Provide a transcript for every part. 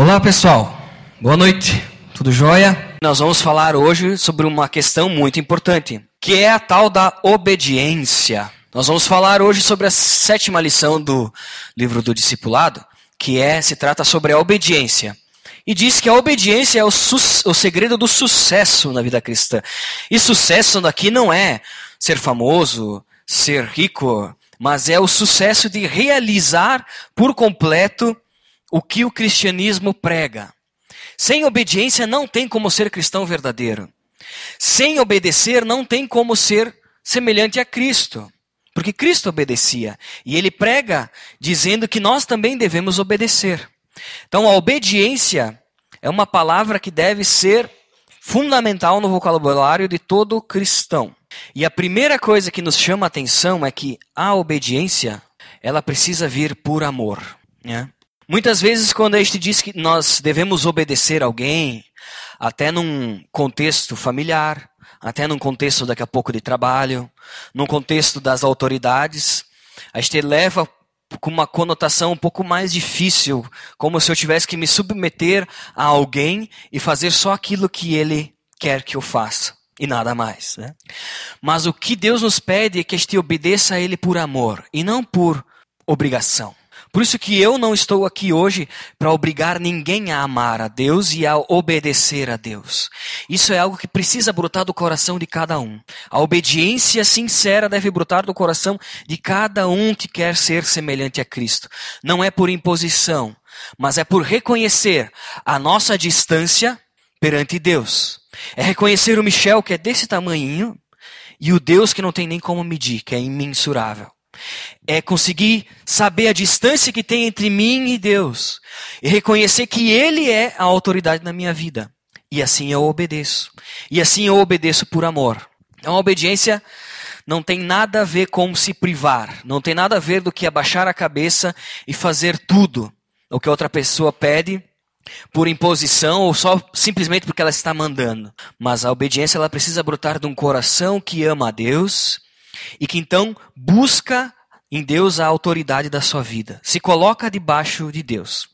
Olá pessoal, boa noite, tudo jóia? Nós vamos falar hoje sobre uma questão muito importante, que é a tal da obediência. Nós vamos falar hoje sobre a sétima lição do livro do discipulado, que é se trata sobre a obediência. E diz que a obediência é o, o segredo do sucesso na vida cristã. E sucesso daqui não é ser famoso, ser rico, mas é o sucesso de realizar por completo o que o cristianismo prega. Sem obediência não tem como ser cristão verdadeiro. Sem obedecer não tem como ser semelhante a Cristo. Porque Cristo obedecia. E ele prega dizendo que nós também devemos obedecer. Então a obediência é uma palavra que deve ser fundamental no vocabulário de todo cristão. E a primeira coisa que nos chama a atenção é que a obediência, ela precisa vir por amor. Né? Muitas vezes, quando a gente diz que nós devemos obedecer alguém, até num contexto familiar, até num contexto daqui a pouco de trabalho, num contexto das autoridades, a gente leva com uma conotação um pouco mais difícil, como se eu tivesse que me submeter a alguém e fazer só aquilo que ele quer que eu faça e nada mais. Né? Mas o que Deus nos pede é que a gente obedeça a Ele por amor e não por obrigação. Por isso que eu não estou aqui hoje para obrigar ninguém a amar a Deus e a obedecer a Deus. Isso é algo que precisa brotar do coração de cada um. A obediência sincera deve brotar do coração de cada um que quer ser semelhante a Cristo. Não é por imposição, mas é por reconhecer a nossa distância perante Deus. É reconhecer o Michel que é desse tamanhinho e o Deus que não tem nem como medir, que é imensurável. É conseguir saber a distância que tem entre mim e Deus. E reconhecer que Ele é a autoridade na minha vida. E assim eu obedeço. E assim eu obedeço por amor. Então a obediência não tem nada a ver com se privar. Não tem nada a ver do que abaixar a cabeça e fazer tudo o que outra pessoa pede por imposição ou só simplesmente porque ela está mandando. Mas a obediência ela precisa brotar de um coração que ama a Deus e que então busca em Deus a autoridade da sua vida, se coloca debaixo de Deus.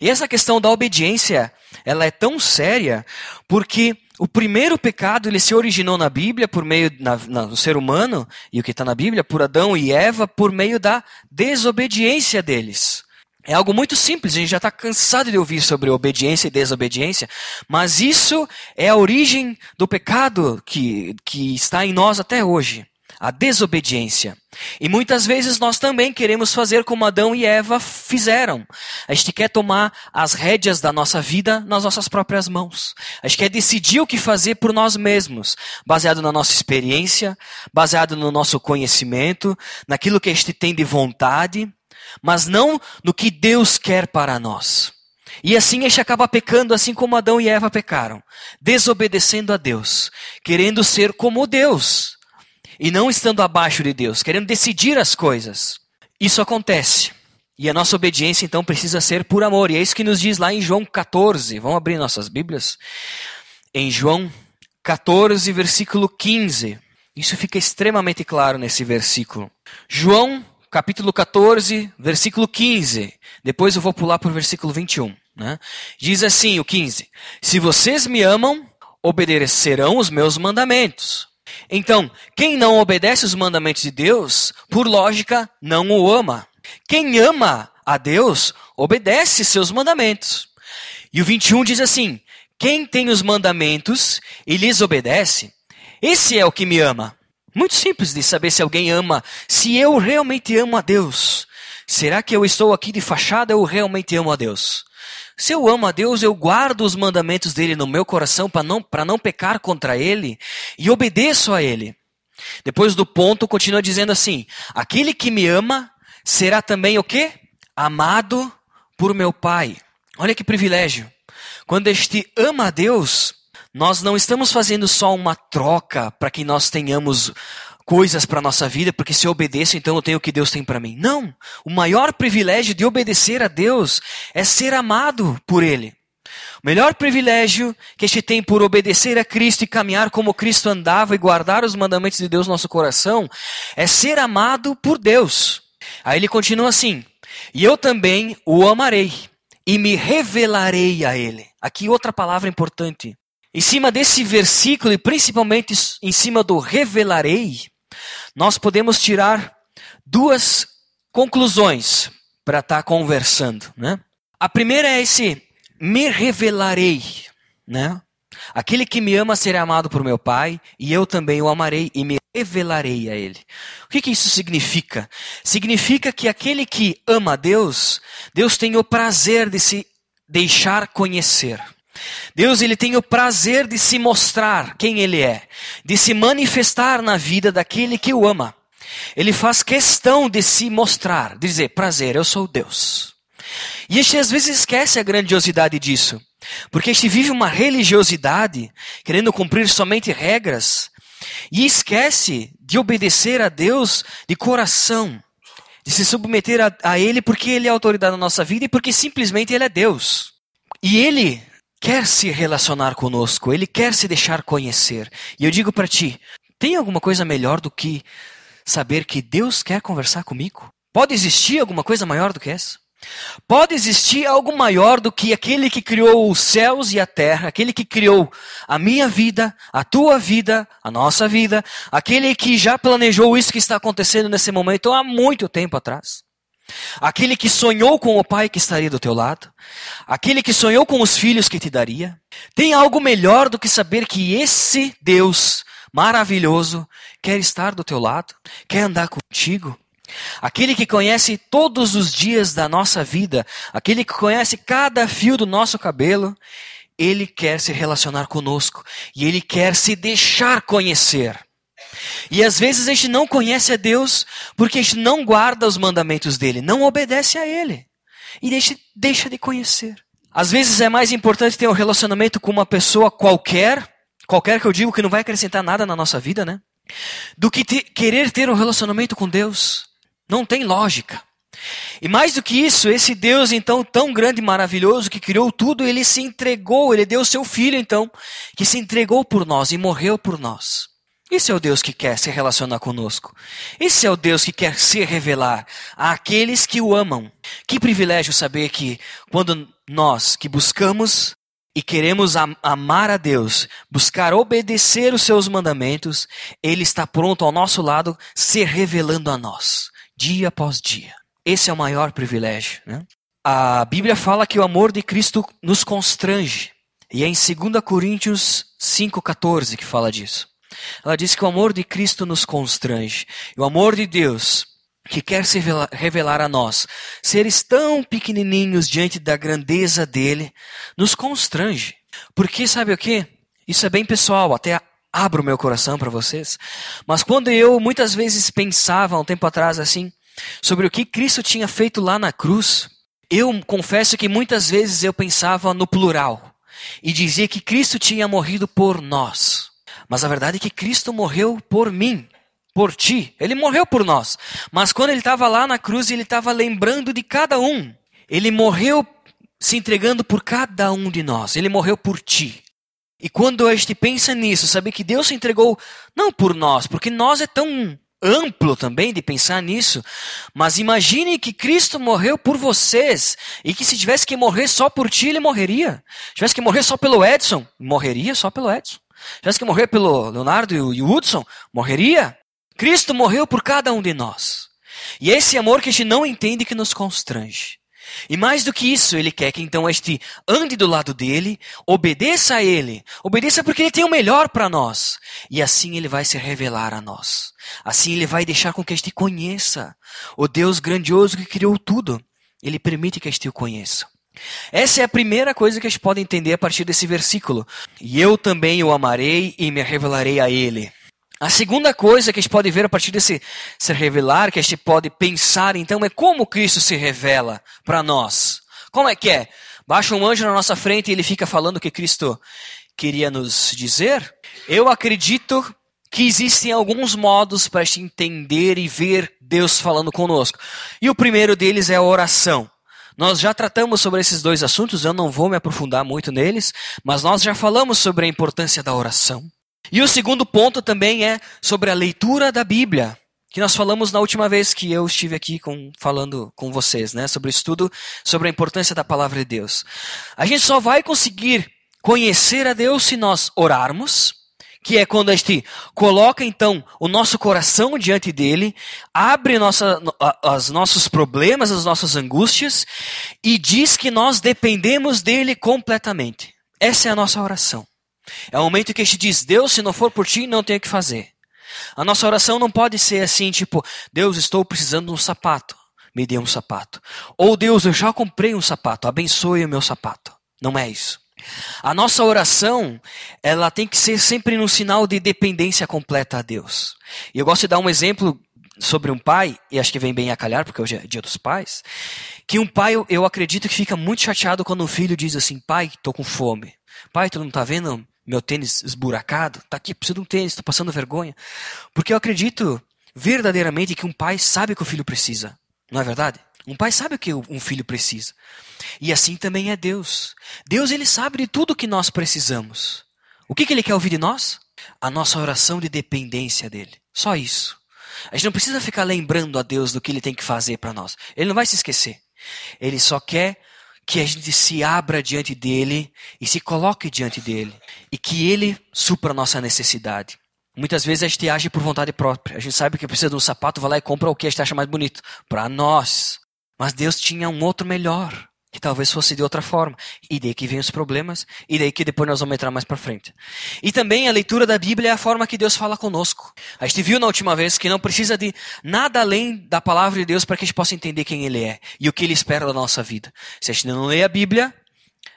E essa questão da obediência, ela é tão séria porque o primeiro pecado ele se originou na Bíblia por meio no ser humano e o que está na Bíblia por Adão e Eva por meio da desobediência deles. É algo muito simples, a gente já está cansado de ouvir sobre obediência e desobediência, mas isso é a origem do pecado que, que está em nós até hoje a desobediência. E muitas vezes nós também queremos fazer como Adão e Eva fizeram. A gente quer tomar as rédeas da nossa vida nas nossas próprias mãos. A gente quer decidir o que fazer por nós mesmos, baseado na nossa experiência, baseado no nosso conhecimento, naquilo que a gente tem de vontade, mas não no que Deus quer para nós. E assim a gente acaba pecando, assim como Adão e Eva pecaram, desobedecendo a Deus, querendo ser como Deus e não estando abaixo de Deus, querendo decidir as coisas. Isso acontece. E a nossa obediência então precisa ser por amor. E é isso que nos diz lá em João 14. Vamos abrir nossas Bíblias? Em João 14, versículo 15. Isso fica extremamente claro nesse versículo. João, capítulo 14, versículo 15. Depois eu vou pular para o versículo 21. Né? Diz assim: o 15: Se vocês me amam, obedecerão os meus mandamentos. Então, quem não obedece os mandamentos de Deus, por lógica, não o ama. Quem ama a Deus, obedece seus mandamentos. E o 21 diz assim: Quem tem os mandamentos e lhes obedece, esse é o que me ama. Muito simples de saber se alguém ama, se eu realmente amo a Deus. Será que eu estou aqui de fachada ou realmente amo a Deus? Se eu amo a Deus, eu guardo os mandamentos dele no meu coração para não, não pecar contra ele e obedeço a ele. Depois do ponto, continua dizendo assim: aquele que me ama será também o quê? Amado por meu Pai. Olha que privilégio. Quando este ama a Deus, nós não estamos fazendo só uma troca para que nós tenhamos coisas para a nossa vida, porque se eu obedeço, então eu tenho o que Deus tem para mim. Não! O maior privilégio de obedecer a Deus é ser amado por Ele. O melhor privilégio que a gente tem por obedecer a Cristo e caminhar como Cristo andava e guardar os mandamentos de Deus no nosso coração é ser amado por Deus. Aí ele continua assim: E eu também o amarei e me revelarei a ele. Aqui outra palavra importante. Em cima desse versículo, e principalmente em cima do revelarei, nós podemos tirar duas conclusões para estar tá conversando. Né? A primeira é esse me revelarei. Né? Aquele que me ama será amado por meu Pai, e eu também o amarei e me revelarei a ele. O que, que isso significa? Significa que aquele que ama Deus, Deus tem o prazer de se deixar conhecer. Deus ele tem o prazer de se mostrar quem ele é, de se manifestar na vida daquele que o ama. Ele faz questão de se mostrar, de dizer, prazer, eu sou Deus. E a gente às vezes esquece a grandiosidade disso, porque a gente vive uma religiosidade, querendo cumprir somente regras, e esquece de obedecer a Deus de coração, de se submeter a, a Ele porque Ele é a autoridade na nossa vida e porque simplesmente Ele é Deus. E Ele quer se relacionar conosco, ele quer se deixar conhecer. E eu digo para ti: tem alguma coisa melhor do que saber que Deus quer conversar comigo? Pode existir alguma coisa maior do que essa? Pode existir algo maior do que aquele que criou os céus e a terra, aquele que criou a minha vida, a tua vida, a nossa vida, aquele que já planejou isso que está acontecendo nesse momento há muito tempo atrás? Aquele que sonhou com o pai que estaria do teu lado, aquele que sonhou com os filhos que te daria, tem algo melhor do que saber que esse Deus maravilhoso quer estar do teu lado, quer andar contigo. Aquele que conhece todos os dias da nossa vida, aquele que conhece cada fio do nosso cabelo, ele quer se relacionar conosco e ele quer se deixar conhecer. E às vezes a gente não conhece a Deus porque a gente não guarda os mandamentos dele, não obedece a ele. E deixa, deixa de conhecer. Às vezes é mais importante ter um relacionamento com uma pessoa qualquer, qualquer que eu digo que não vai acrescentar nada na nossa vida, né? Do que te, querer ter um relacionamento com Deus. Não tem lógica. E mais do que isso, esse Deus então tão grande e maravilhoso que criou tudo, ele se entregou, ele deu o seu filho então, que se entregou por nós e morreu por nós. Esse é o Deus que quer se relacionar conosco. Esse é o Deus que quer se revelar àqueles que o amam. Que privilégio saber que quando nós que buscamos e queremos amar a Deus, buscar obedecer os seus mandamentos, Ele está pronto ao nosso lado, se revelando a nós, dia após dia. Esse é o maior privilégio. Né? A Bíblia fala que o amor de Cristo nos constrange. E é em 2 Coríntios 5,14 que fala disso. Ela diz que o amor de Cristo nos constrange. E o amor de Deus, que quer se revelar a nós, seres tão pequenininhos diante da grandeza dele, nos constrange. Porque sabe o que? Isso é bem pessoal, até abro meu coração para vocês. Mas quando eu muitas vezes pensava, um tempo atrás assim, sobre o que Cristo tinha feito lá na cruz, eu confesso que muitas vezes eu pensava no plural e dizia que Cristo tinha morrido por nós. Mas a verdade é que Cristo morreu por mim, por ti. Ele morreu por nós. Mas quando ele estava lá na cruz, ele estava lembrando de cada um. Ele morreu se entregando por cada um de nós. Ele morreu por ti. E quando a gente pensa nisso, saber que Deus se entregou não por nós, porque nós é tão amplo também de pensar nisso, mas imagine que Cristo morreu por vocês e que se tivesse que morrer só por ti, ele morreria. Se tivesse que morrer só pelo Edson, morreria só pelo Edson. Tivesse que morrer pelo Leonardo e o Hudson, morreria. Cristo morreu por cada um de nós. E é esse amor que a gente não entende que nos constrange. E mais do que isso, ele quer que então a gente ande do lado dele, obedeça a ele, obedeça porque ele tem o melhor para nós. E assim ele vai se revelar a nós. Assim ele vai deixar com que a gente conheça o Deus grandioso que criou tudo. Ele permite que a gente o conheça. Essa é a primeira coisa que a gente pode entender a partir desse versículo. E eu também o amarei e me revelarei a ele. A segunda coisa que a gente pode ver a partir desse se revelar, que a gente pode pensar então, é como Cristo se revela para nós. Como é que é? Baixa um anjo na nossa frente e ele fica falando o que Cristo queria nos dizer? Eu acredito que existem alguns modos para a gente entender e ver Deus falando conosco. E o primeiro deles é a oração. Nós já tratamos sobre esses dois assuntos, eu não vou me aprofundar muito neles, mas nós já falamos sobre a importância da oração. E o segundo ponto também é sobre a leitura da Bíblia. que nós falamos na última vez que eu estive aqui com, falando com vocês, né, sobre o estudo sobre a importância da palavra de Deus. A gente só vai conseguir conhecer a Deus se nós orarmos, que é quando a gente coloca então o nosso coração diante dele, abre nossa, os nossos problemas, as nossas angústias e diz que nós dependemos dele completamente. Essa é a nossa oração. É o momento que a gente diz: Deus, se não for por ti, não tenho o que fazer. A nossa oração não pode ser assim, tipo, Deus, estou precisando de um sapato, me dê um sapato. Ou Deus, eu já comprei um sapato, abençoe o meu sapato. Não é isso. A nossa oração, ela tem que ser sempre no sinal de dependência completa a Deus. E eu gosto de dar um exemplo sobre um pai, e acho que vem bem a calhar, porque hoje é dia dos pais, que um pai, eu acredito que fica muito chateado quando um filho diz assim, pai, estou com fome. Pai, tu não está vendo meu tênis esburacado, tá aqui, preciso de um tênis, estou passando vergonha. Porque eu acredito verdadeiramente que um pai sabe o que o filho precisa. Não é verdade? Um pai sabe o que um filho precisa. E assim também é Deus. Deus ele sabe de tudo o que nós precisamos. O que, que ele quer ouvir de nós? A nossa oração de dependência dele. Só isso. A gente não precisa ficar lembrando a Deus do que ele tem que fazer para nós. Ele não vai se esquecer. Ele só quer que a gente se abra diante dele e se coloque diante dele e que ele supra a nossa necessidade. Muitas vezes a gente age por vontade própria. A gente sabe que precisa de um sapato, vai lá e compra o que a gente acha mais bonito. Para nós. Mas Deus tinha um outro melhor que talvez fosse de outra forma. E daí que vem os problemas, e daí que depois nós vamos entrar mais para frente. E também a leitura da Bíblia é a forma que Deus fala conosco. A gente viu na última vez que não precisa de nada além da palavra de Deus para que a gente possa entender quem Ele é e o que Ele espera da nossa vida. Se a gente não lê a Bíblia,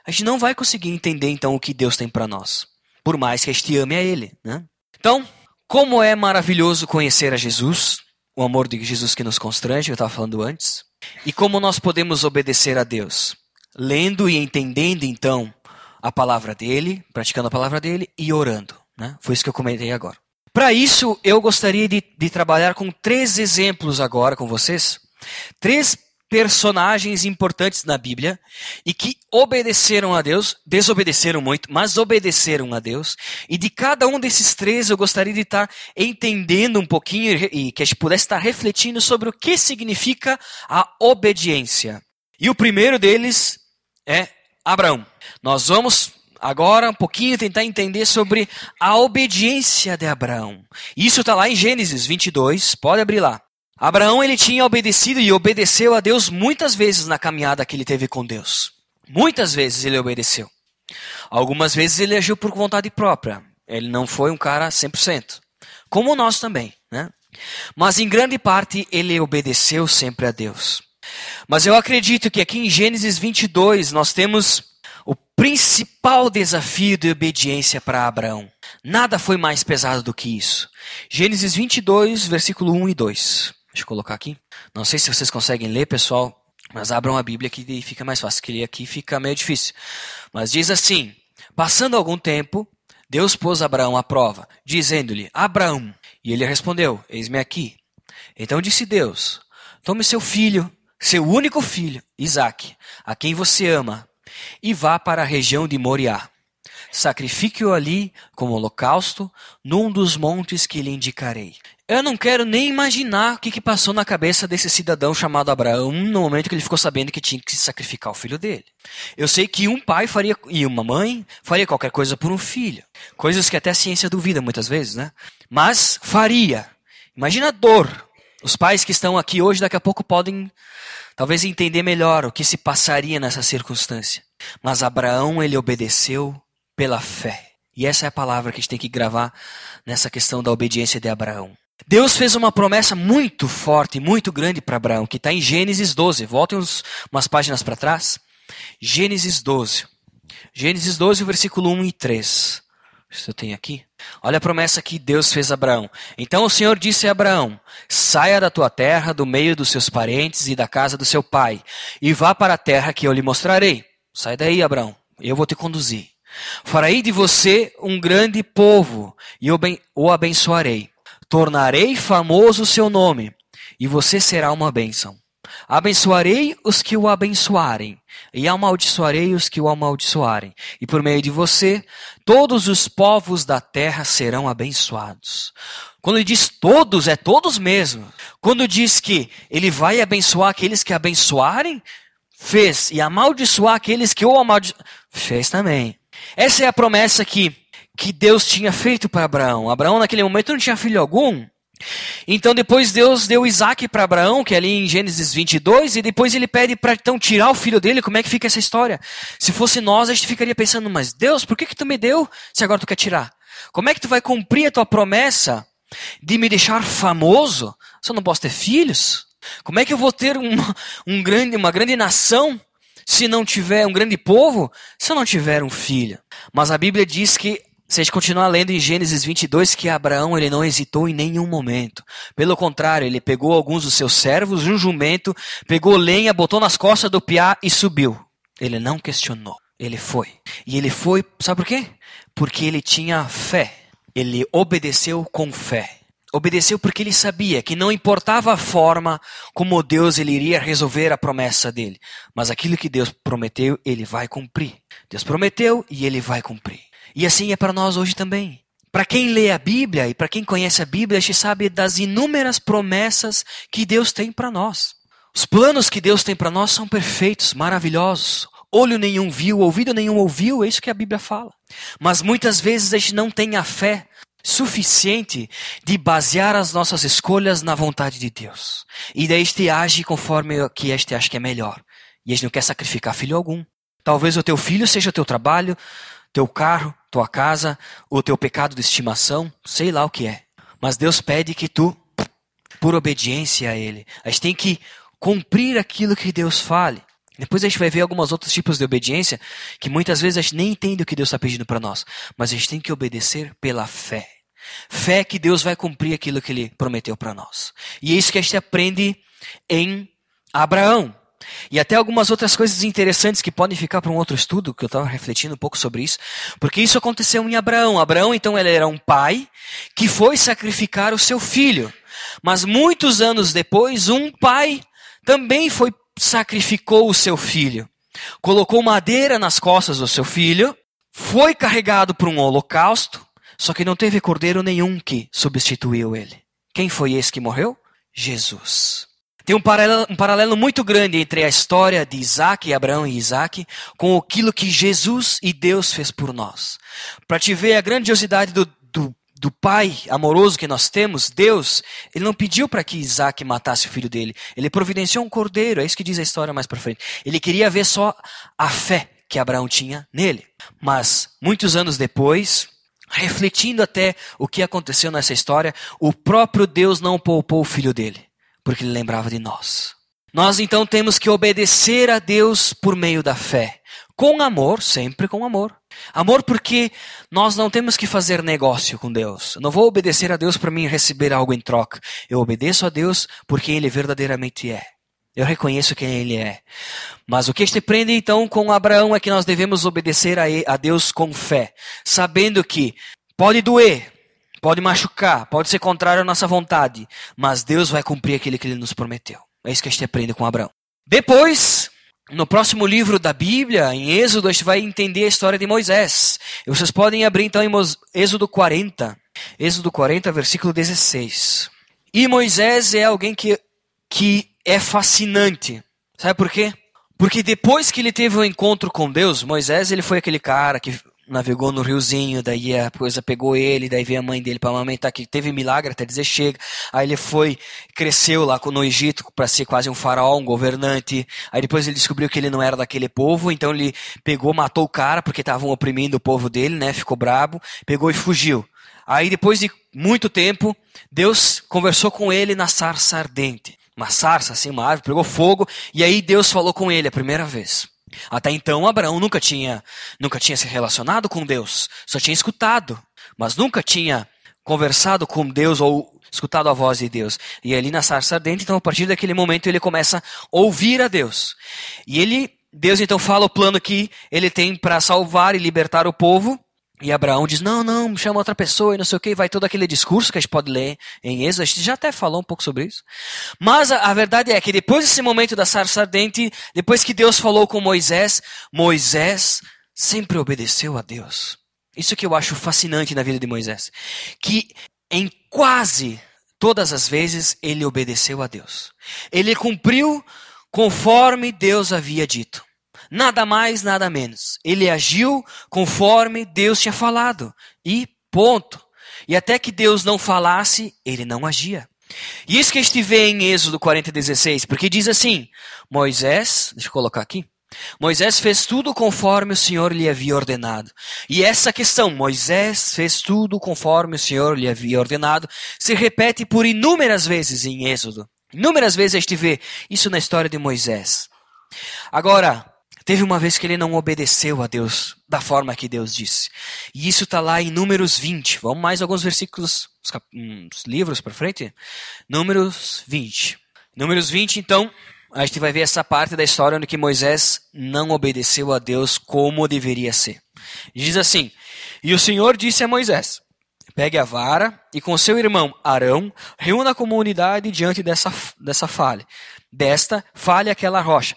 a gente não vai conseguir entender então o que Deus tem para nós. Por mais que a gente ame a Ele. Né? Então, como é maravilhoso conhecer a Jesus, o amor de Jesus que nos constrange, eu estava falando antes. E como nós podemos obedecer a Deus? Lendo e entendendo, então, a palavra dele, praticando a palavra dele e orando. Né? Foi isso que eu comentei agora. Para isso, eu gostaria de, de trabalhar com três exemplos agora com vocês. Três personagens importantes na Bíblia e que obedeceram a Deus, desobedeceram muito, mas obedeceram a Deus. E de cada um desses três eu gostaria de estar entendendo um pouquinho e que a gente pudesse estar refletindo sobre o que significa a obediência. E o primeiro deles é Abraão. Nós vamos agora um pouquinho tentar entender sobre a obediência de Abraão. Isso está lá em Gênesis 22, pode abrir lá. Abraão ele tinha obedecido e obedeceu a Deus muitas vezes na caminhada que ele teve com Deus. Muitas vezes ele obedeceu. Algumas vezes ele agiu por vontade própria. Ele não foi um cara 100%. Como nós também, né? Mas em grande parte ele obedeceu sempre a Deus. Mas eu acredito que aqui em Gênesis 22 nós temos o principal desafio de obediência para Abraão. Nada foi mais pesado do que isso. Gênesis 22, versículo 1 e 2. Deixa eu colocar aqui. Não sei se vocês conseguem ler, pessoal, mas abram a Bíblia que fica mais fácil, que ler aqui fica meio difícil. Mas diz assim: Passando algum tempo, Deus pôs Abraão à prova, dizendo-lhe: Abraão. E ele respondeu: Eis-me aqui. Então disse Deus: Tome seu filho, seu único filho, Isaque, a quem você ama, e vá para a região de Moriá. Sacrifique-o ali como holocausto, num dos montes que lhe indicarei. Eu não quero nem imaginar o que, que passou na cabeça desse cidadão chamado Abraão no momento que ele ficou sabendo que tinha que sacrificar o filho dele. Eu sei que um pai faria e uma mãe faria qualquer coisa por um filho. Coisas que até a ciência duvida muitas vezes, né? Mas faria. Imagina a dor. Os pais que estão aqui hoje daqui a pouco podem talvez entender melhor o que se passaria nessa circunstância. Mas Abraão ele obedeceu pela fé. E essa é a palavra que a gente tem que gravar nessa questão da obediência de Abraão. Deus fez uma promessa muito forte, muito grande para Abraão, que está em Gênesis 12. Voltem uns, umas páginas para trás. Gênesis 12. Gênesis 12, versículo 1 e 3. Se eu tenho aqui. Olha a promessa que Deus fez a Abraão. Então o Senhor disse a Abraão: Saia da tua terra, do meio dos seus parentes e da casa do seu pai, e vá para a terra que eu lhe mostrarei. Sai daí, Abraão, eu vou te conduzir. Farei de você um grande povo e o abençoarei tornarei famoso o seu nome, e você será uma bênção. Abençoarei os que o abençoarem, e amaldiçoarei os que o amaldiçoarem. E por meio de você, todos os povos da terra serão abençoados. Quando ele diz todos, é todos mesmo. Quando diz que ele vai abençoar aqueles que abençoarem, fez. E amaldiçoar aqueles que o amaldiçoarem, fez também. Essa é a promessa que, que Deus tinha feito para Abraão. Abraão, naquele momento, não tinha filho algum. Então depois Deus deu Isaac para Abraão, que é ali em Gênesis 22, e depois ele pede para então tirar o filho dele. Como é que fica essa história? Se fosse nós, a gente ficaria pensando, mas Deus, por que que tu me deu se agora tu quer tirar? Como é que tu vai cumprir a tua promessa de me deixar famoso se eu não posso ter filhos? Como é que eu vou ter uma, um grande, uma grande nação se não tiver um grande povo, se eu não tiver um filho? Mas a Bíblia diz que se a gente continuar lendo em Gênesis 22, que Abraão ele não hesitou em nenhum momento. Pelo contrário, ele pegou alguns dos seus servos, um jumento, pegou lenha, botou nas costas do piá e subiu. Ele não questionou. Ele foi. E ele foi, sabe por quê? Porque ele tinha fé. Ele obedeceu com fé. Obedeceu porque ele sabia que não importava a forma como Deus ele iria resolver a promessa dele, mas aquilo que Deus prometeu, ele vai cumprir. Deus prometeu e ele vai cumprir. E assim é para nós hoje também. Para quem lê a Bíblia e para quem conhece a Bíblia, a gente sabe das inúmeras promessas que Deus tem para nós. Os planos que Deus tem para nós são perfeitos, maravilhosos. Olho nenhum viu, ouvido nenhum ouviu, é isso que a Bíblia fala. Mas muitas vezes a gente não tem a fé suficiente de basear as nossas escolhas na vontade de Deus. E daí este age conforme o que este acha que é melhor. E a gente não quer sacrificar filho algum. Talvez o teu filho seja o teu trabalho, teu carro, tua casa, o teu pecado de estimação, sei lá o que é. Mas Deus pede que tu, por obediência a Ele, a gente tem que cumprir aquilo que Deus fale. Depois a gente vai ver alguns outros tipos de obediência que muitas vezes a gente nem entende o que Deus está pedindo para nós, mas a gente tem que obedecer pela fé. Fé que Deus vai cumprir aquilo que Ele prometeu para nós. E é isso que a gente aprende em Abraão. E até algumas outras coisas interessantes que podem ficar para um outro estudo, que eu estava refletindo um pouco sobre isso, porque isso aconteceu em Abraão. Abraão, então, ele era um pai que foi sacrificar o seu filho. Mas muitos anos depois, um pai também foi sacrificou o seu filho. Colocou madeira nas costas do seu filho, foi carregado para um holocausto, só que não teve cordeiro nenhum que substituiu ele. Quem foi esse que morreu? Jesus. Tem um paralelo, um paralelo, muito grande entre a história de Isaac, Abraão e Isaac, com aquilo que Jesus e Deus fez por nós. Para te ver a grandiosidade do, do, do Pai amoroso que nós temos, Deus, Ele não pediu para que Isaac matasse o filho dele. Ele providenciou um cordeiro, é isso que diz a história mais para frente. Ele queria ver só a fé que Abraão tinha nele. Mas, muitos anos depois, refletindo até o que aconteceu nessa história, o próprio Deus não poupou o filho dele porque ele lembrava de nós. Nós então temos que obedecer a Deus por meio da fé. Com amor, sempre com amor. Amor porque nós não temos que fazer negócio com Deus. Eu não vou obedecer a Deus para mim receber algo em troca. Eu obedeço a Deus porque Ele verdadeiramente é. Eu reconheço quem Ele é. Mas o que a gente aprende então com Abraão é que nós devemos obedecer a Deus com fé, sabendo que pode doer, Pode machucar, pode ser contrário à nossa vontade, mas Deus vai cumprir aquilo que ele nos prometeu. É isso que a gente aprende com Abraão. Depois, no próximo livro da Bíblia, em Êxodo, a gente vai entender a história de Moisés. E vocês podem abrir então em Êxodo 40. Êxodo 40, versículo 16. E Moisés é alguém que, que é fascinante. Sabe por quê? Porque depois que ele teve o um encontro com Deus, Moisés ele foi aquele cara que navegou no riozinho, daí a coisa pegou ele, daí veio a mãe dele para amamentar, que teve milagre até dizer chega. Aí ele foi, cresceu lá no Egito para ser quase um faraó, um governante. Aí depois ele descobriu que ele não era daquele povo, então ele pegou, matou o cara porque estavam oprimindo o povo dele, né? Ficou brabo, pegou e fugiu. Aí depois de muito tempo, Deus conversou com ele na sarça ardente. Uma sarça, assim, uma árvore, pegou fogo, e aí Deus falou com ele a primeira vez. Até então, Abraão nunca tinha, nunca tinha se relacionado com Deus, só tinha escutado, mas nunca tinha conversado com Deus ou escutado a voz de Deus. E ali na sarça ardente, então a partir daquele momento ele começa a ouvir a Deus. E ele, Deus então fala o plano que ele tem para salvar e libertar o povo. E Abraão diz: Não, não, chama outra pessoa e não sei o que. Vai todo aquele discurso que a gente pode ler em Êxodo. A gente já até falou um pouco sobre isso. Mas a, a verdade é que depois desse momento da sarça ardente, depois que Deus falou com Moisés, Moisés sempre obedeceu a Deus. Isso que eu acho fascinante na vida de Moisés. Que em quase todas as vezes ele obedeceu a Deus. Ele cumpriu conforme Deus havia dito. Nada mais, nada menos. Ele agiu conforme Deus tinha falado. E ponto. E até que Deus não falasse, ele não agia. E isso que a gente vê em Êxodo 40, 16, porque diz assim: Moisés, deixa eu colocar aqui. Moisés fez tudo conforme o Senhor lhe havia ordenado. E essa questão, Moisés fez tudo conforme o Senhor lhe havia ordenado, se repete por inúmeras vezes em Êxodo. Inúmeras vezes a gente vê isso na história de Moisés. Agora, teve uma vez que ele não obedeceu a Deus da forma que Deus disse. E isso está lá em Números 20. Vamos mais alguns versículos, uns livros para frente? Números 20. Números 20, então, a gente vai ver essa parte da história onde que Moisés não obedeceu a Deus como deveria ser. Diz assim: E o Senhor disse a Moisés: Pegue a vara e com seu irmão Arão reúna a comunidade diante dessa, dessa falha. Desta, falhe aquela rocha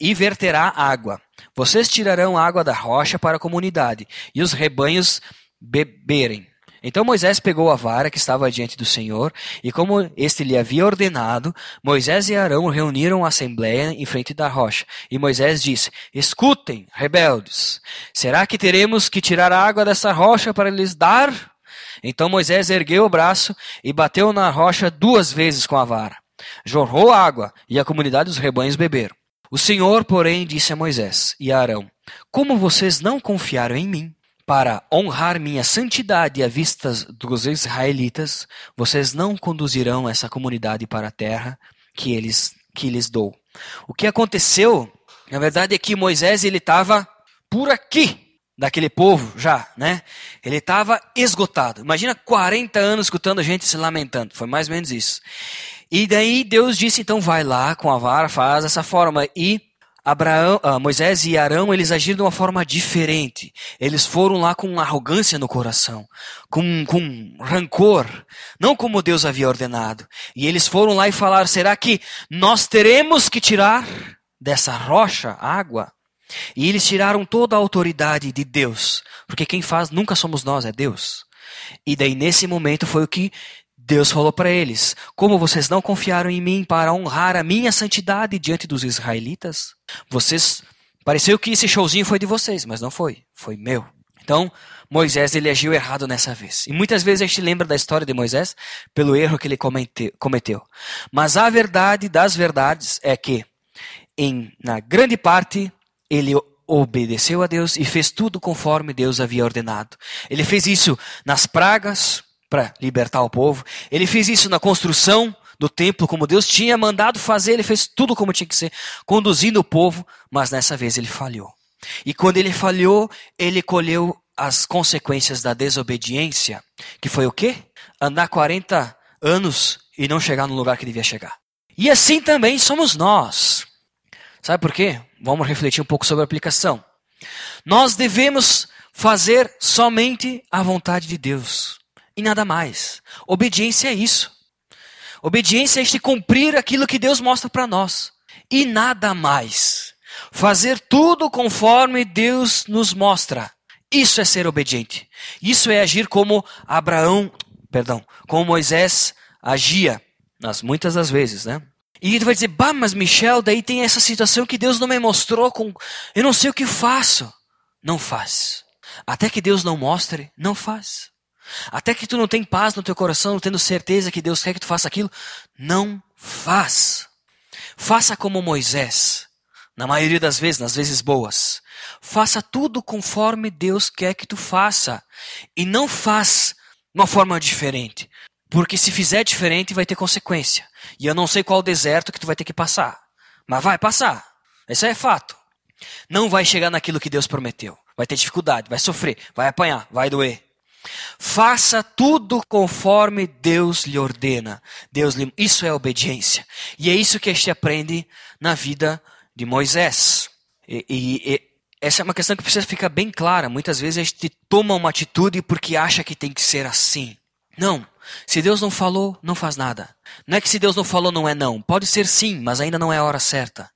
e verterá água. Vocês tirarão água da rocha para a comunidade e os rebanhos beberem. Então Moisés pegou a vara que estava diante do Senhor, e como este lhe havia ordenado, Moisés e Arão reuniram a assembleia em frente da rocha. E Moisés disse: Escutem, rebeldes, será que teremos que tirar água dessa rocha para lhes dar? Então Moisés ergueu o braço e bateu na rocha duas vezes com a vara. Jorrou água, e a comunidade dos rebanhos beberam. O Senhor, porém, disse a Moisés e a Arão: Como vocês não confiaram em mim, para honrar minha santidade à vista dos israelitas, vocês não conduzirão essa comunidade para a terra que eles que lhes dou. O que aconteceu, na verdade, é que Moisés ele estava por aqui daquele povo já, né? Ele estava esgotado. Imagina 40 anos escutando gente se lamentando. Foi mais ou menos isso. E daí Deus disse, então vai lá com a vara, faz essa forma. E Abraão, ah, Moisés e Arão, eles agiram de uma forma diferente. Eles foram lá com arrogância no coração, com, com rancor, não como Deus havia ordenado. E eles foram lá e falaram: será que nós teremos que tirar dessa rocha água? E eles tiraram toda a autoridade de Deus, porque quem faz nunca somos nós, é Deus. E daí nesse momento foi o que Deus falou para eles: Como vocês não confiaram em mim para honrar a minha santidade diante dos israelitas? Vocês. Pareceu que esse showzinho foi de vocês, mas não foi. Foi meu. Então, Moisés ele agiu errado nessa vez. E muitas vezes a gente lembra da história de Moisés pelo erro que ele cometeu. Mas a verdade das verdades é que, em, na grande parte, ele obedeceu a Deus e fez tudo conforme Deus havia ordenado. Ele fez isso nas pragas, para libertar o povo. Ele fez isso na construção do templo, como Deus tinha mandado fazer, ele fez tudo como tinha que ser, conduzindo o povo, mas nessa vez ele falhou. E quando ele falhou, ele colheu as consequências da desobediência, que foi o quê? Andar 40 anos e não chegar no lugar que devia chegar. E assim também somos nós. Sabe por quê? Vamos refletir um pouco sobre a aplicação. Nós devemos fazer somente a vontade de Deus e nada mais. Obediência é isso. Obediência é este cumprir aquilo que Deus mostra para nós e nada mais. Fazer tudo conforme Deus nos mostra. Isso é ser obediente. Isso é agir como Abraão, perdão, como Moisés agia, nas muitas das vezes, né? E tu vai dizer, bah, mas Michel, daí tem essa situação que Deus não me mostrou com, eu não sei o que faço. Não faz. Até que Deus não mostre, não faz. Até que tu não tem paz no teu coração, tendo certeza que Deus quer que tu faça aquilo, não faz. Faça como Moisés, na maioria das vezes, nas vezes boas. Faça tudo conforme Deus quer que tu faça. E não faz uma forma diferente. Porque se fizer diferente, vai ter consequência. E eu não sei qual deserto que tu vai ter que passar. Mas vai passar. Isso é fato. Não vai chegar naquilo que Deus prometeu. Vai ter dificuldade, vai sofrer, vai apanhar, vai doer. Faça tudo conforme Deus lhe ordena. Deus lhe... Isso é obediência. E é isso que a gente aprende na vida de Moisés. E, e, essa é uma questão que precisa ficar bem clara. Muitas vezes a gente toma uma atitude porque acha que tem que ser assim. Não. Se Deus não falou, não faz nada. Não é que se Deus não falou, não é não. Pode ser sim, mas ainda não é a hora certa.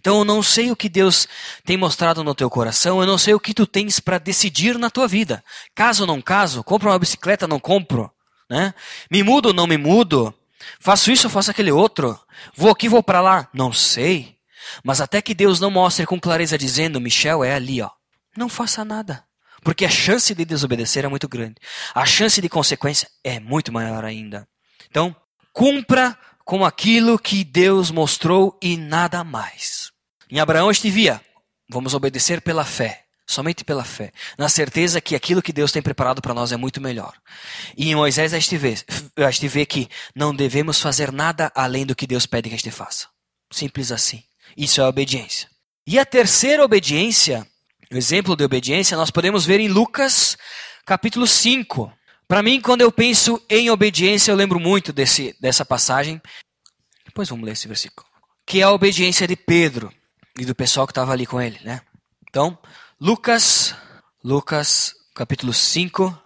Então eu não sei o que Deus tem mostrado no teu coração, eu não sei o que tu tens para decidir na tua vida. Caso ou não caso, compro uma bicicleta, não compro, né? Me mudo ou não me mudo? Faço isso ou faço aquele outro? Vou aqui, vou para lá? Não sei. Mas até que Deus não mostre com clareza dizendo, Michel, é ali, ó. Não faça nada. Porque a chance de desobedecer é muito grande. A chance de consequência é muito maior ainda. Então, cumpra com aquilo que Deus mostrou e nada mais. Em Abraão estivia, vamos obedecer pela fé, somente pela fé, na certeza que aquilo que Deus tem preparado para nós é muito melhor. E em Moisés a vê, a gente vê que não devemos fazer nada além do que Deus pede que a gente faça. Simples assim. Isso é obediência. E a terceira obediência, o exemplo de obediência, nós podemos ver em Lucas capítulo 5. Para mim, quando eu penso em obediência, eu lembro muito desse, dessa passagem. Depois vamos ler esse versículo. Que é a obediência de Pedro e do pessoal que estava ali com ele, né? Então, Lucas, Lucas, capítulo 5,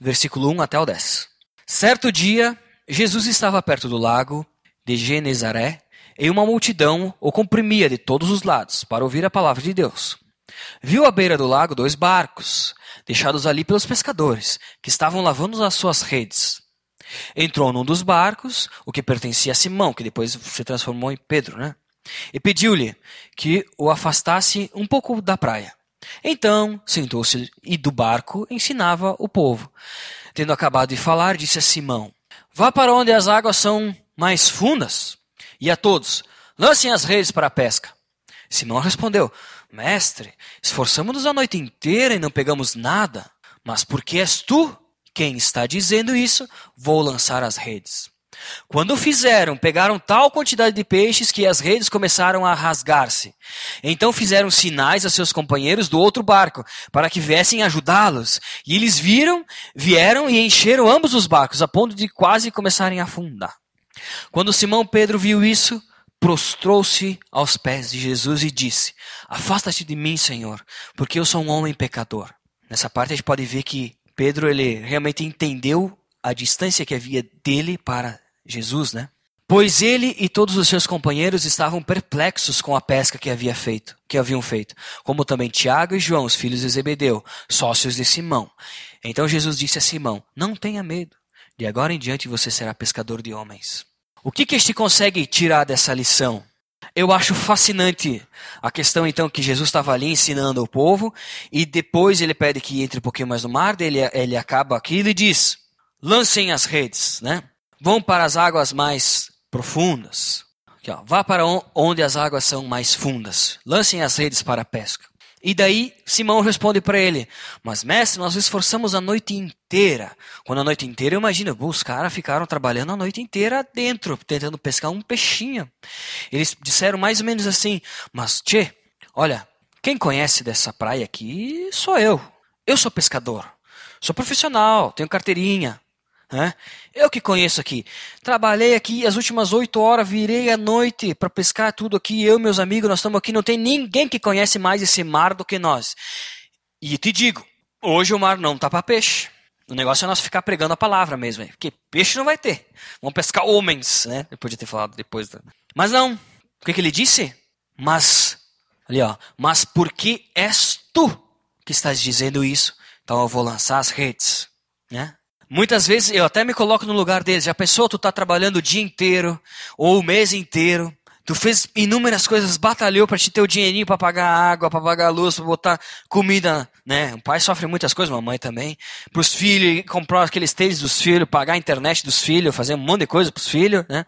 versículo 1 até o 10. Certo dia, Jesus estava perto do lago de Genezaré e uma multidão o comprimia de todos os lados para ouvir a palavra de Deus. Viu à beira do lago dois barcos, deixados ali pelos pescadores, que estavam lavando as suas redes. Entrou num dos barcos, o que pertencia a Simão, que depois se transformou em Pedro, né? E pediu-lhe que o afastasse um pouco da praia. Então sentou-se e do barco ensinava o povo. Tendo acabado de falar, disse a Simão: Vá para onde as águas são mais fundas, e a todos: lancem as redes para a pesca. Simão respondeu: Mestre, esforçamos-nos a noite inteira e não pegamos nada. Mas porque és tu quem está dizendo isso, vou lançar as redes. Quando fizeram, pegaram tal quantidade de peixes que as redes começaram a rasgar-se. Então fizeram sinais a seus companheiros do outro barco, para que viessem ajudá-los. E eles viram, vieram e encheram ambos os barcos, a ponto de quase começarem a afundar. Quando Simão Pedro viu isso, prostrou-se aos pés de Jesus e disse: Afasta-te de mim, Senhor, porque eu sou um homem pecador. Nessa parte a gente pode ver que Pedro ele realmente entendeu a distância que havia dele para Jesus, né? Pois ele e todos os seus companheiros estavam perplexos com a pesca que havia feito, que haviam feito, como também Tiago e João, os filhos de Zebedeu, sócios de Simão. Então Jesus disse a Simão: Não tenha medo, de agora em diante você será pescador de homens. O que, que a gente consegue tirar dessa lição? Eu acho fascinante a questão, então, que Jesus estava ali ensinando o povo, e depois ele pede que entre um pouquinho mais no mar, ele, ele acaba aquilo e diz: lancem as redes, né? Vão para as águas mais profundas. Aqui, ó, vá para onde as águas são mais fundas. Lancem as redes para a pesca. E daí Simão responde para ele: Mas mestre, nós esforçamos a noite inteira. Quando a noite inteira, eu imagino, os caras ficaram trabalhando a noite inteira dentro, tentando pescar um peixinho. Eles disseram mais ou menos assim: Mas, tchê, olha, quem conhece dessa praia aqui sou eu. Eu sou pescador. Sou profissional, tenho carteirinha. Né? Eu que conheço aqui. Trabalhei aqui as últimas oito horas, virei à noite para pescar tudo aqui. Eu meus amigos, nós estamos aqui. Não tem ninguém que conhece mais esse mar do que nós. E te digo, hoje o mar não tá para peixe. O negócio é nós ficar pregando a palavra mesmo, porque peixe não vai ter. Vamos pescar homens, né? Eu podia ter falado depois. Da... Mas não. O que, que ele disse? Mas, ali ó, mas porque és tu que estás dizendo isso, então eu vou lançar as redes, né? Muitas vezes eu até me coloco no lugar deles. Já pensou, tu tá trabalhando o dia inteiro ou o mês inteiro. Tu fez inúmeras coisas, batalhou para te ter o dinheirinho para pagar água, para pagar luz, para botar comida, né? O pai sofre muitas coisas, mamãe também. Para os filhos, comprar aqueles tênis dos filhos, pagar a internet dos filhos, fazer um monte de coisa para os filhos, né?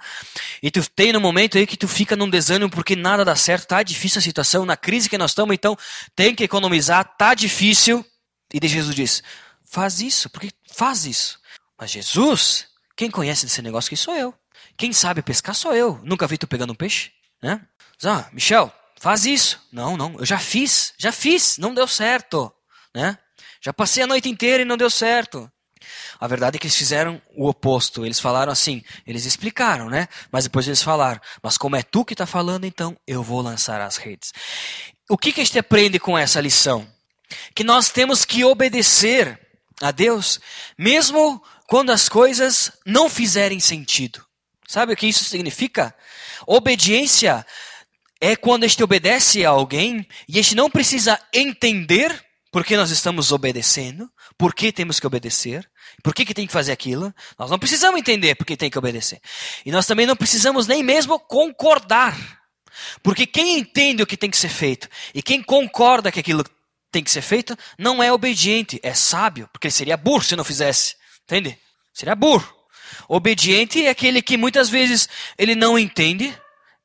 E tu tem no momento aí que tu fica num desânimo porque nada dá certo, tá difícil a situação, na crise que nós estamos, então tem que economizar, tá difícil. E de Jesus diz: faz isso, porque faz isso. Mas Jesus, quem conhece desse negócio aqui sou eu. Quem sabe pescar sou eu. Nunca vi tu pegando um peixe, né? Ah, Michel, faz isso. Não, não, eu já fiz, já fiz, não deu certo, né? Já passei a noite inteira e não deu certo. A verdade é que eles fizeram o oposto. Eles falaram assim, eles explicaram, né? Mas depois eles falaram, mas como é tu que está falando, então eu vou lançar as redes. o que, que a gente aprende com essa lição? Que nós temos que obedecer a Deus, mesmo quando as coisas não fizerem sentido. Sabe o que isso significa? Obediência é quando a gente obedece a alguém e a gente não precisa entender por que nós estamos obedecendo, por que temos que obedecer, por que, que tem que fazer aquilo. Nós não precisamos entender por que tem que obedecer. E nós também não precisamos nem mesmo concordar. Porque quem entende o que tem que ser feito e quem concorda que aquilo tem que ser feito não é obediente, é sábio, porque ele seria burro se não fizesse. Entende? Seria burro. Obediente é aquele que muitas vezes ele não entende,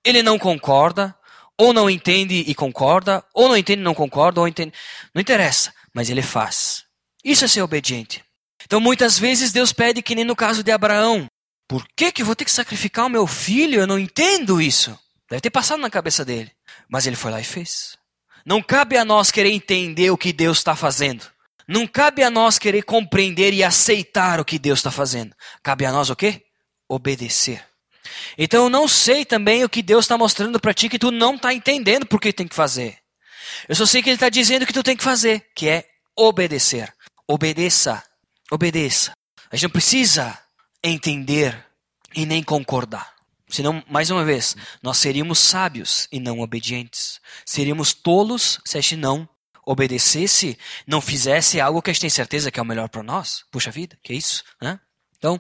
ele não concorda, ou não entende e concorda, ou não entende e não concorda, ou entende. Não interessa, mas ele faz. Isso é ser obediente. Então muitas vezes Deus pede, que nem no caso de Abraão: Por que, que eu vou ter que sacrificar o meu filho? Eu não entendo isso. Deve ter passado na cabeça dele. Mas ele foi lá e fez. Não cabe a nós querer entender o que Deus está fazendo. Não cabe a nós querer compreender e aceitar o que Deus está fazendo. Cabe a nós o quê? Obedecer. Então eu não sei também o que Deus está mostrando para ti que tu não está entendendo por que tem que fazer. Eu só sei que Ele está dizendo que tu tem que fazer, que é obedecer. Obedeça, obedeça. A gente não precisa entender e nem concordar. Senão, mais uma vez, nós seríamos sábios e não obedientes. Seríamos tolos se a gente não obedecesse, não fizesse algo que a gente tem certeza que é o melhor para nós. Puxa vida, que é isso? Né? Então,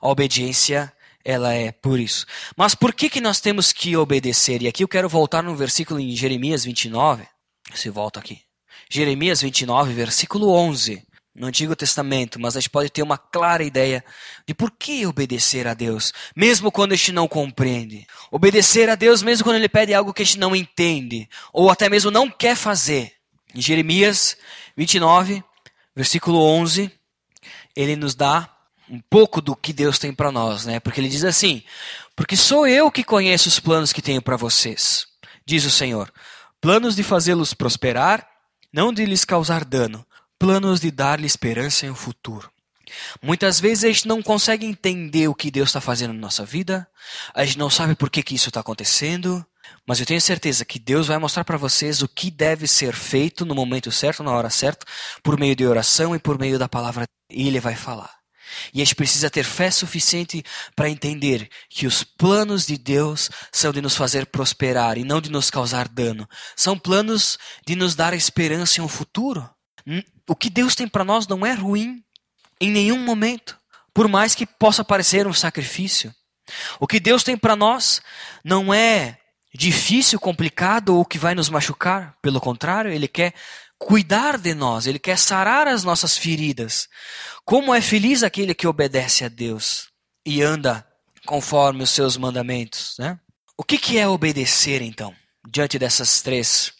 a obediência ela é por isso. Mas por que, que nós temos que obedecer? E aqui eu quero voltar no versículo em Jeremias 29. Se volta aqui. Jeremias 29, versículo 11. No Antigo Testamento, mas a gente pode ter uma clara ideia de por que obedecer a Deus, mesmo quando a gente não compreende. Obedecer a Deus mesmo quando Ele pede algo que a gente não entende, ou até mesmo não quer fazer. Em Jeremias 29, versículo 11, ele nos dá um pouco do que Deus tem para nós, né? Porque ele diz assim: Porque sou eu que conheço os planos que tenho para vocês, diz o Senhor. Planos de fazê-los prosperar, não de lhes causar dano, planos de dar-lhe esperança em um futuro. Muitas vezes a gente não consegue entender o que Deus está fazendo na nossa vida, a gente não sabe por que, que isso está acontecendo, mas eu tenho certeza que Deus vai mostrar para vocês o que deve ser feito no momento certo, na hora certa, por meio de oração e por meio da palavra, e Ele vai falar. E a gente precisa ter fé suficiente para entender que os planos de Deus são de nos fazer prosperar e não de nos causar dano. São planos de nos dar esperança em um futuro. O que Deus tem para nós não é ruim em nenhum momento, por mais que possa parecer um sacrifício. O que Deus tem para nós não é difícil, complicado ou que vai nos machucar. Pelo contrário, Ele quer cuidar de nós, Ele quer sarar as nossas feridas. Como é feliz aquele que obedece a Deus e anda conforme os seus mandamentos, né? O que, que é obedecer, então? Diante dessas três,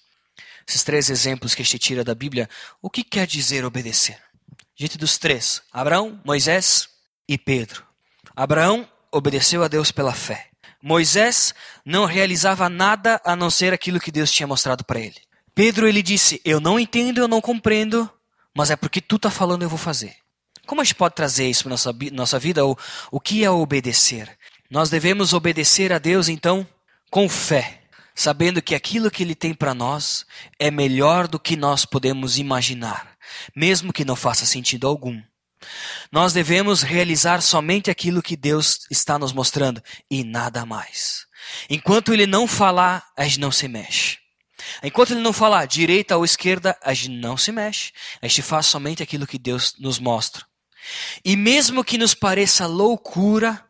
esses três exemplos que a gente tira da Bíblia, o que quer dizer obedecer? Diante dos três, Abraão, Moisés e Pedro. Abraão obedeceu a Deus pela fé. Moisés não realizava nada a não ser aquilo que Deus tinha mostrado para ele. Pedro ele disse: Eu não entendo, eu não compreendo, mas é porque tu está falando eu vou fazer. Como a gente pode trazer isso para nossa nossa vida? O, o que é obedecer? Nós devemos obedecer a Deus então com fé, sabendo que aquilo que Ele tem para nós é melhor do que nós podemos imaginar, mesmo que não faça sentido algum. Nós devemos realizar somente aquilo que Deus está nos mostrando e nada mais. Enquanto Ele não falar, a gente não se mexe. Enquanto ele não falar direita ou esquerda, a gente não se mexe. A gente faz somente aquilo que Deus nos mostra. E mesmo que nos pareça loucura,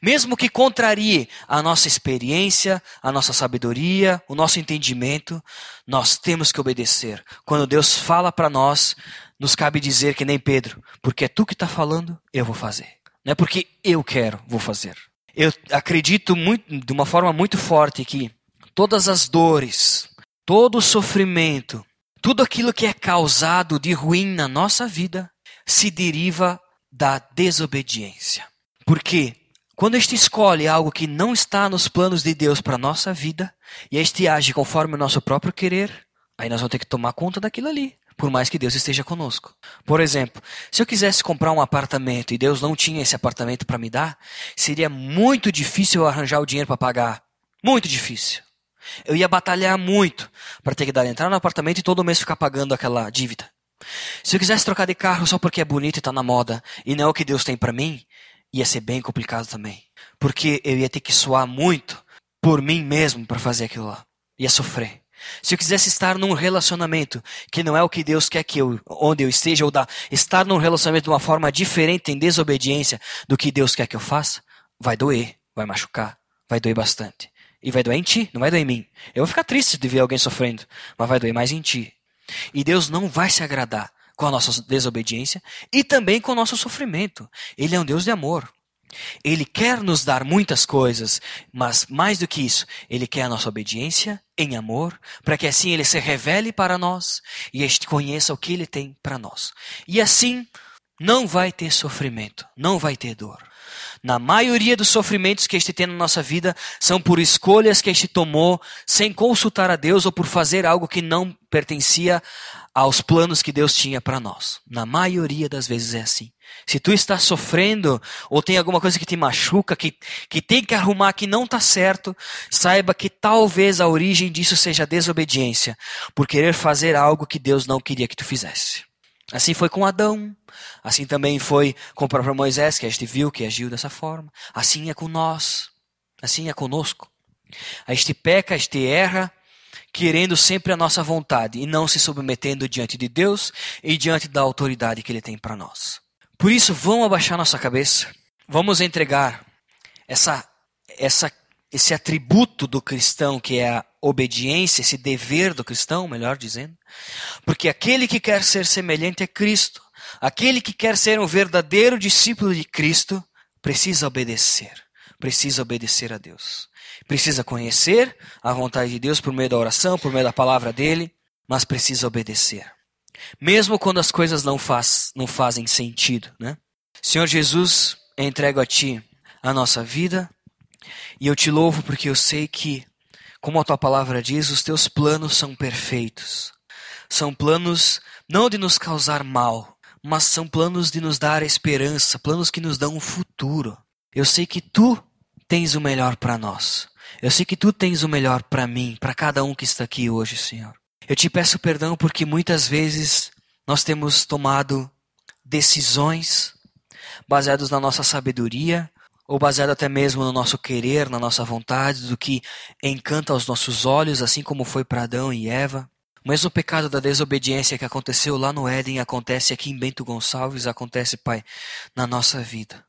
mesmo que contrarie a nossa experiência, a nossa sabedoria, o nosso entendimento, nós temos que obedecer. Quando Deus fala para nós, nos cabe dizer que nem Pedro, porque é tu que está falando, eu vou fazer. Não é porque eu quero, vou fazer. Eu acredito muito, de uma forma muito forte que todas as dores, todo o sofrimento, tudo aquilo que é causado de ruim na nossa vida se deriva da desobediência. Porque quando a gente escolhe algo que não está nos planos de Deus para a nossa vida e a gente age conforme o nosso próprio querer, aí nós vamos ter que tomar conta daquilo ali, por mais que Deus esteja conosco. Por exemplo, se eu quisesse comprar um apartamento e Deus não tinha esse apartamento para me dar, seria muito difícil eu arranjar o dinheiro para pagar. Muito difícil. Eu ia batalhar muito para ter que dar entrar no apartamento e todo mês ficar pagando aquela dívida. Se eu quisesse trocar de carro só porque é bonito e está na moda e não é o que Deus tem para mim, ia ser bem complicado também. Porque eu ia ter que suar muito por mim mesmo para fazer aquilo lá. Ia sofrer. Se eu quisesse estar num relacionamento que não é o que Deus quer que eu, onde eu esteja, ou da, estar num relacionamento de uma forma diferente, em desobediência do que Deus quer que eu faça, vai doer, vai machucar, vai doer bastante. E vai doer em ti, não vai doer em mim. Eu vou ficar triste de ver alguém sofrendo, mas vai doer mais em ti. E Deus não vai se agradar com a nossa desobediência e também com o nosso sofrimento. Ele é um Deus de amor. Ele quer nos dar muitas coisas, mas mais do que isso, ele quer a nossa obediência em amor, para que assim ele se revele para nós e a gente conheça o que ele tem para nós. E assim não vai ter sofrimento, não vai ter dor. Na maioria dos sofrimentos que a gente tem na nossa vida são por escolhas que a gente tomou sem consultar a Deus ou por fazer algo que não pertencia aos planos que Deus tinha para nós. Na maioria das vezes é assim. Se tu está sofrendo ou tem alguma coisa que te machuca, que, que tem que arrumar que não está certo, saiba que talvez a origem disso seja desobediência, por querer fazer algo que Deus não queria que tu fizesse. Assim foi com Adão, assim também foi com o próprio Moisés, que a gente viu que agiu dessa forma. Assim é com nós, assim é conosco. A gente peca, a gente erra, querendo sempre a nossa vontade e não se submetendo diante de Deus e diante da autoridade que Ele tem para nós. Por isso, vamos abaixar nossa cabeça, vamos entregar essa, essa, esse atributo do cristão que é a obediência, esse dever do cristão, melhor dizendo, porque aquele que quer ser semelhante a Cristo, aquele que quer ser um verdadeiro discípulo de Cristo, precisa obedecer, precisa obedecer a Deus. Precisa conhecer a vontade de Deus por meio da oração, por meio da palavra dele, mas precisa obedecer. Mesmo quando as coisas não, faz, não fazem sentido, né? Senhor Jesus, eu entrego a Ti a nossa vida e eu te louvo porque eu sei que, como a Tua palavra diz, os Teus planos são perfeitos. São planos não de nos causar mal, mas são planos de nos dar esperança, planos que nos dão um futuro. Eu sei que Tu tens o melhor para nós. Eu sei que Tu tens o melhor para mim, para cada um que está aqui hoje, Senhor. Eu te peço perdão porque muitas vezes nós temos tomado decisões baseadas na nossa sabedoria ou baseado até mesmo no nosso querer, na nossa vontade, do que encanta aos nossos olhos, assim como foi para Adão e Eva. O mesmo pecado da desobediência que aconteceu lá no Éden acontece aqui em Bento Gonçalves, acontece, Pai, na nossa vida.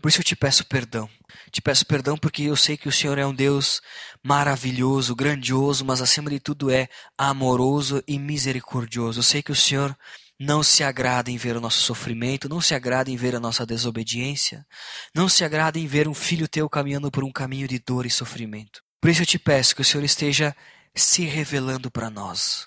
Por isso eu te peço perdão. Te peço perdão porque eu sei que o Senhor é um Deus maravilhoso, grandioso, mas acima de tudo é amoroso e misericordioso. Eu sei que o Senhor não se agrada em ver o nosso sofrimento, não se agrada em ver a nossa desobediência, não se agrada em ver um filho teu caminhando por um caminho de dor e sofrimento. Por isso eu te peço que o Senhor esteja se revelando para nós.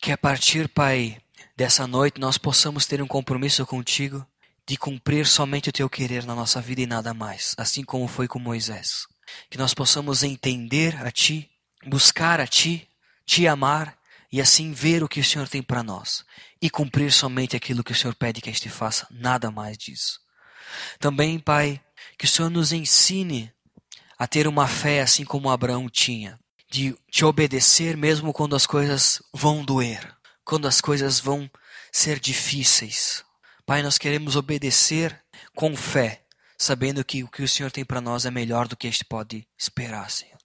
Que a partir, Pai, dessa noite nós possamos ter um compromisso contigo de cumprir somente o teu querer na nossa vida e nada mais, assim como foi com Moisés. Que nós possamos entender a Ti, buscar a Ti, Te amar e assim ver o que o Senhor tem para nós e cumprir somente aquilo que o Senhor pede que a gente faça, nada mais disso. Também, Pai, que o Senhor nos ensine a ter uma fé assim como Abraão tinha, de te obedecer mesmo quando as coisas vão doer, quando as coisas vão ser difíceis, Pai, nós queremos obedecer com fé, sabendo que o que o Senhor tem para nós é melhor do que a gente pode esperar, Senhor.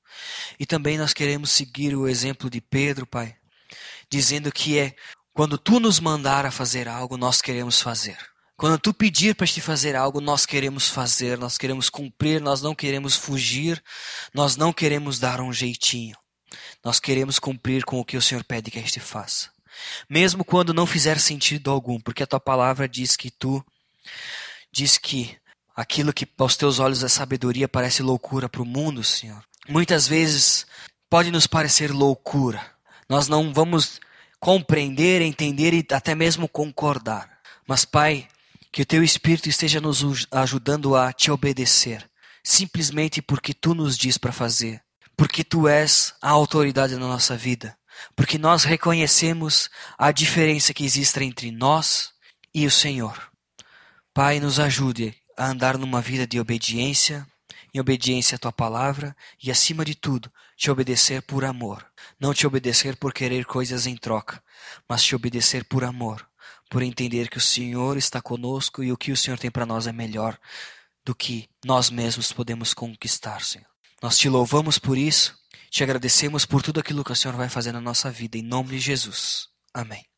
E também nós queremos seguir o exemplo de Pedro, Pai, dizendo que é quando tu nos mandar a fazer algo, nós queremos fazer. Quando tu pedir para te fazer algo, nós queremos fazer, nós queremos cumprir, nós não queremos fugir, nós não queremos dar um jeitinho. Nós queremos cumprir com o que o Senhor pede que a gente faça mesmo quando não fizer sentido algum, porque a tua palavra diz que tu diz que aquilo que aos teus olhos é sabedoria parece loucura para o mundo, Senhor. Muitas vezes pode nos parecer loucura. Nós não vamos compreender, entender e até mesmo concordar. Mas, Pai, que o teu Espírito esteja nos ajudando a te obedecer, simplesmente porque tu nos diz para fazer, porque tu és a autoridade na nossa vida porque nós reconhecemos a diferença que existe entre nós e o Senhor. Pai, nos ajude a andar numa vida de obediência em obediência à tua palavra e, acima de tudo, te obedecer por amor. Não te obedecer por querer coisas em troca, mas te obedecer por amor, por entender que o Senhor está conosco e o que o Senhor tem para nós é melhor do que nós mesmos podemos conquistar, Senhor. Nós te louvamos por isso, te agradecemos por tudo aquilo que o Senhor vai fazer na nossa vida, em nome de Jesus. Amém.